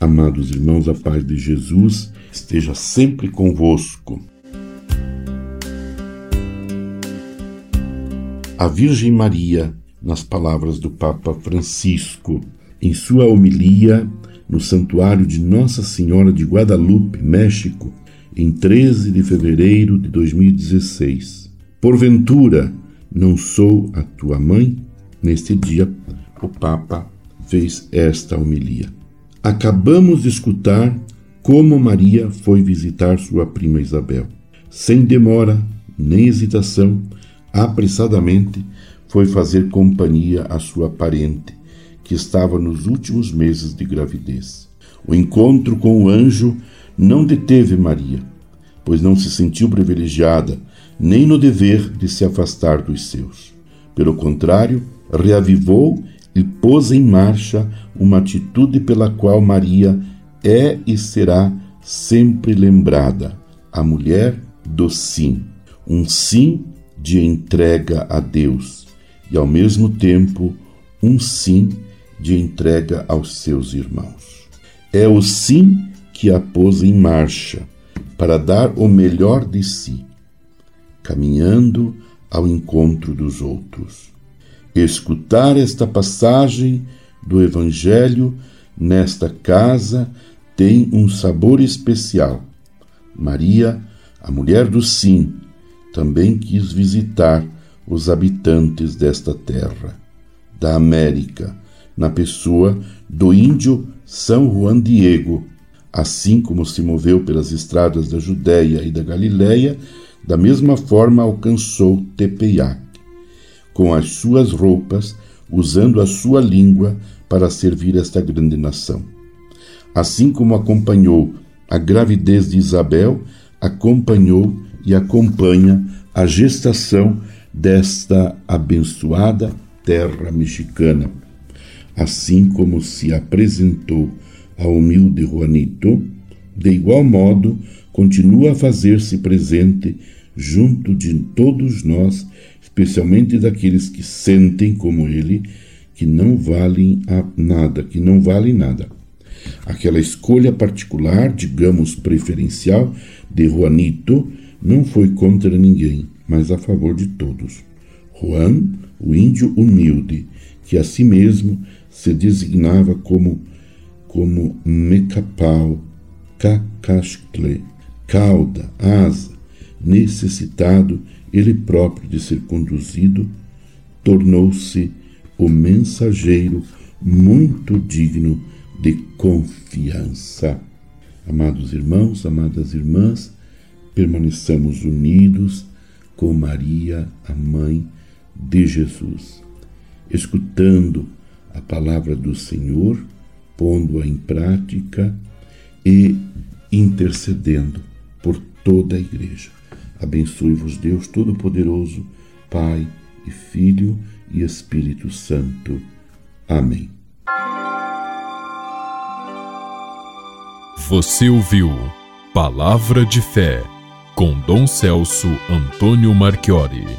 Amados irmãos, a paz de Jesus esteja sempre convosco. A Virgem Maria, nas palavras do Papa Francisco, em sua homilia no Santuário de Nossa Senhora de Guadalupe, México, em 13 de fevereiro de 2016. Porventura, não sou a tua mãe? Neste dia, o Papa fez esta homilia. Acabamos de escutar como Maria foi visitar sua prima Isabel. Sem demora nem hesitação, apressadamente foi fazer companhia à sua parente, que estava nos últimos meses de gravidez. O encontro com o anjo não deteve Maria, pois não se sentiu privilegiada nem no dever de se afastar dos seus. Pelo contrário, reavivou e pôs em marcha uma atitude pela qual Maria é e será sempre lembrada, a mulher do sim. Um sim de entrega a Deus e, ao mesmo tempo, um sim de entrega aos seus irmãos. É o sim que a pôs em marcha para dar o melhor de si, caminhando ao encontro dos outros. Escutar esta passagem do Evangelho nesta casa tem um sabor especial. Maria, a mulher do sim, também quis visitar os habitantes desta terra, da América, na pessoa do índio São Juan Diego, assim como se moveu pelas estradas da Judéia e da Galiléia, da mesma forma alcançou Tepeyac, com as suas roupas, usando a sua língua para servir esta grande nação. Assim como acompanhou a gravidez de Isabel, acompanhou e acompanha a gestação desta abençoada terra mexicana, assim como se apresentou ao humilde Juanito, de igual modo continua a fazer-se presente junto de todos nós, especialmente daqueles que sentem como ele que não valem nada, que não valem nada. Aquela escolha particular, digamos preferencial, de Juanito não foi contra ninguém, mas a favor de todos. Juan, o índio humilde, que a si mesmo se designava como como Mecapau, Cacascle, cauda, asa, necessitado ele próprio de ser conduzido, tornou-se o mensageiro muito digno de confiança. Amados irmãos, amadas irmãs, permaneçamos unidos com Maria, a mãe de Jesus, escutando a palavra do Senhor, pondo-a em prática e intercedendo toda a igreja. Abençoe-vos Deus Todo-Poderoso, Pai e Filho e Espírito Santo. Amém. Você ouviu Palavra de Fé com Dom Celso Antônio Marchiori.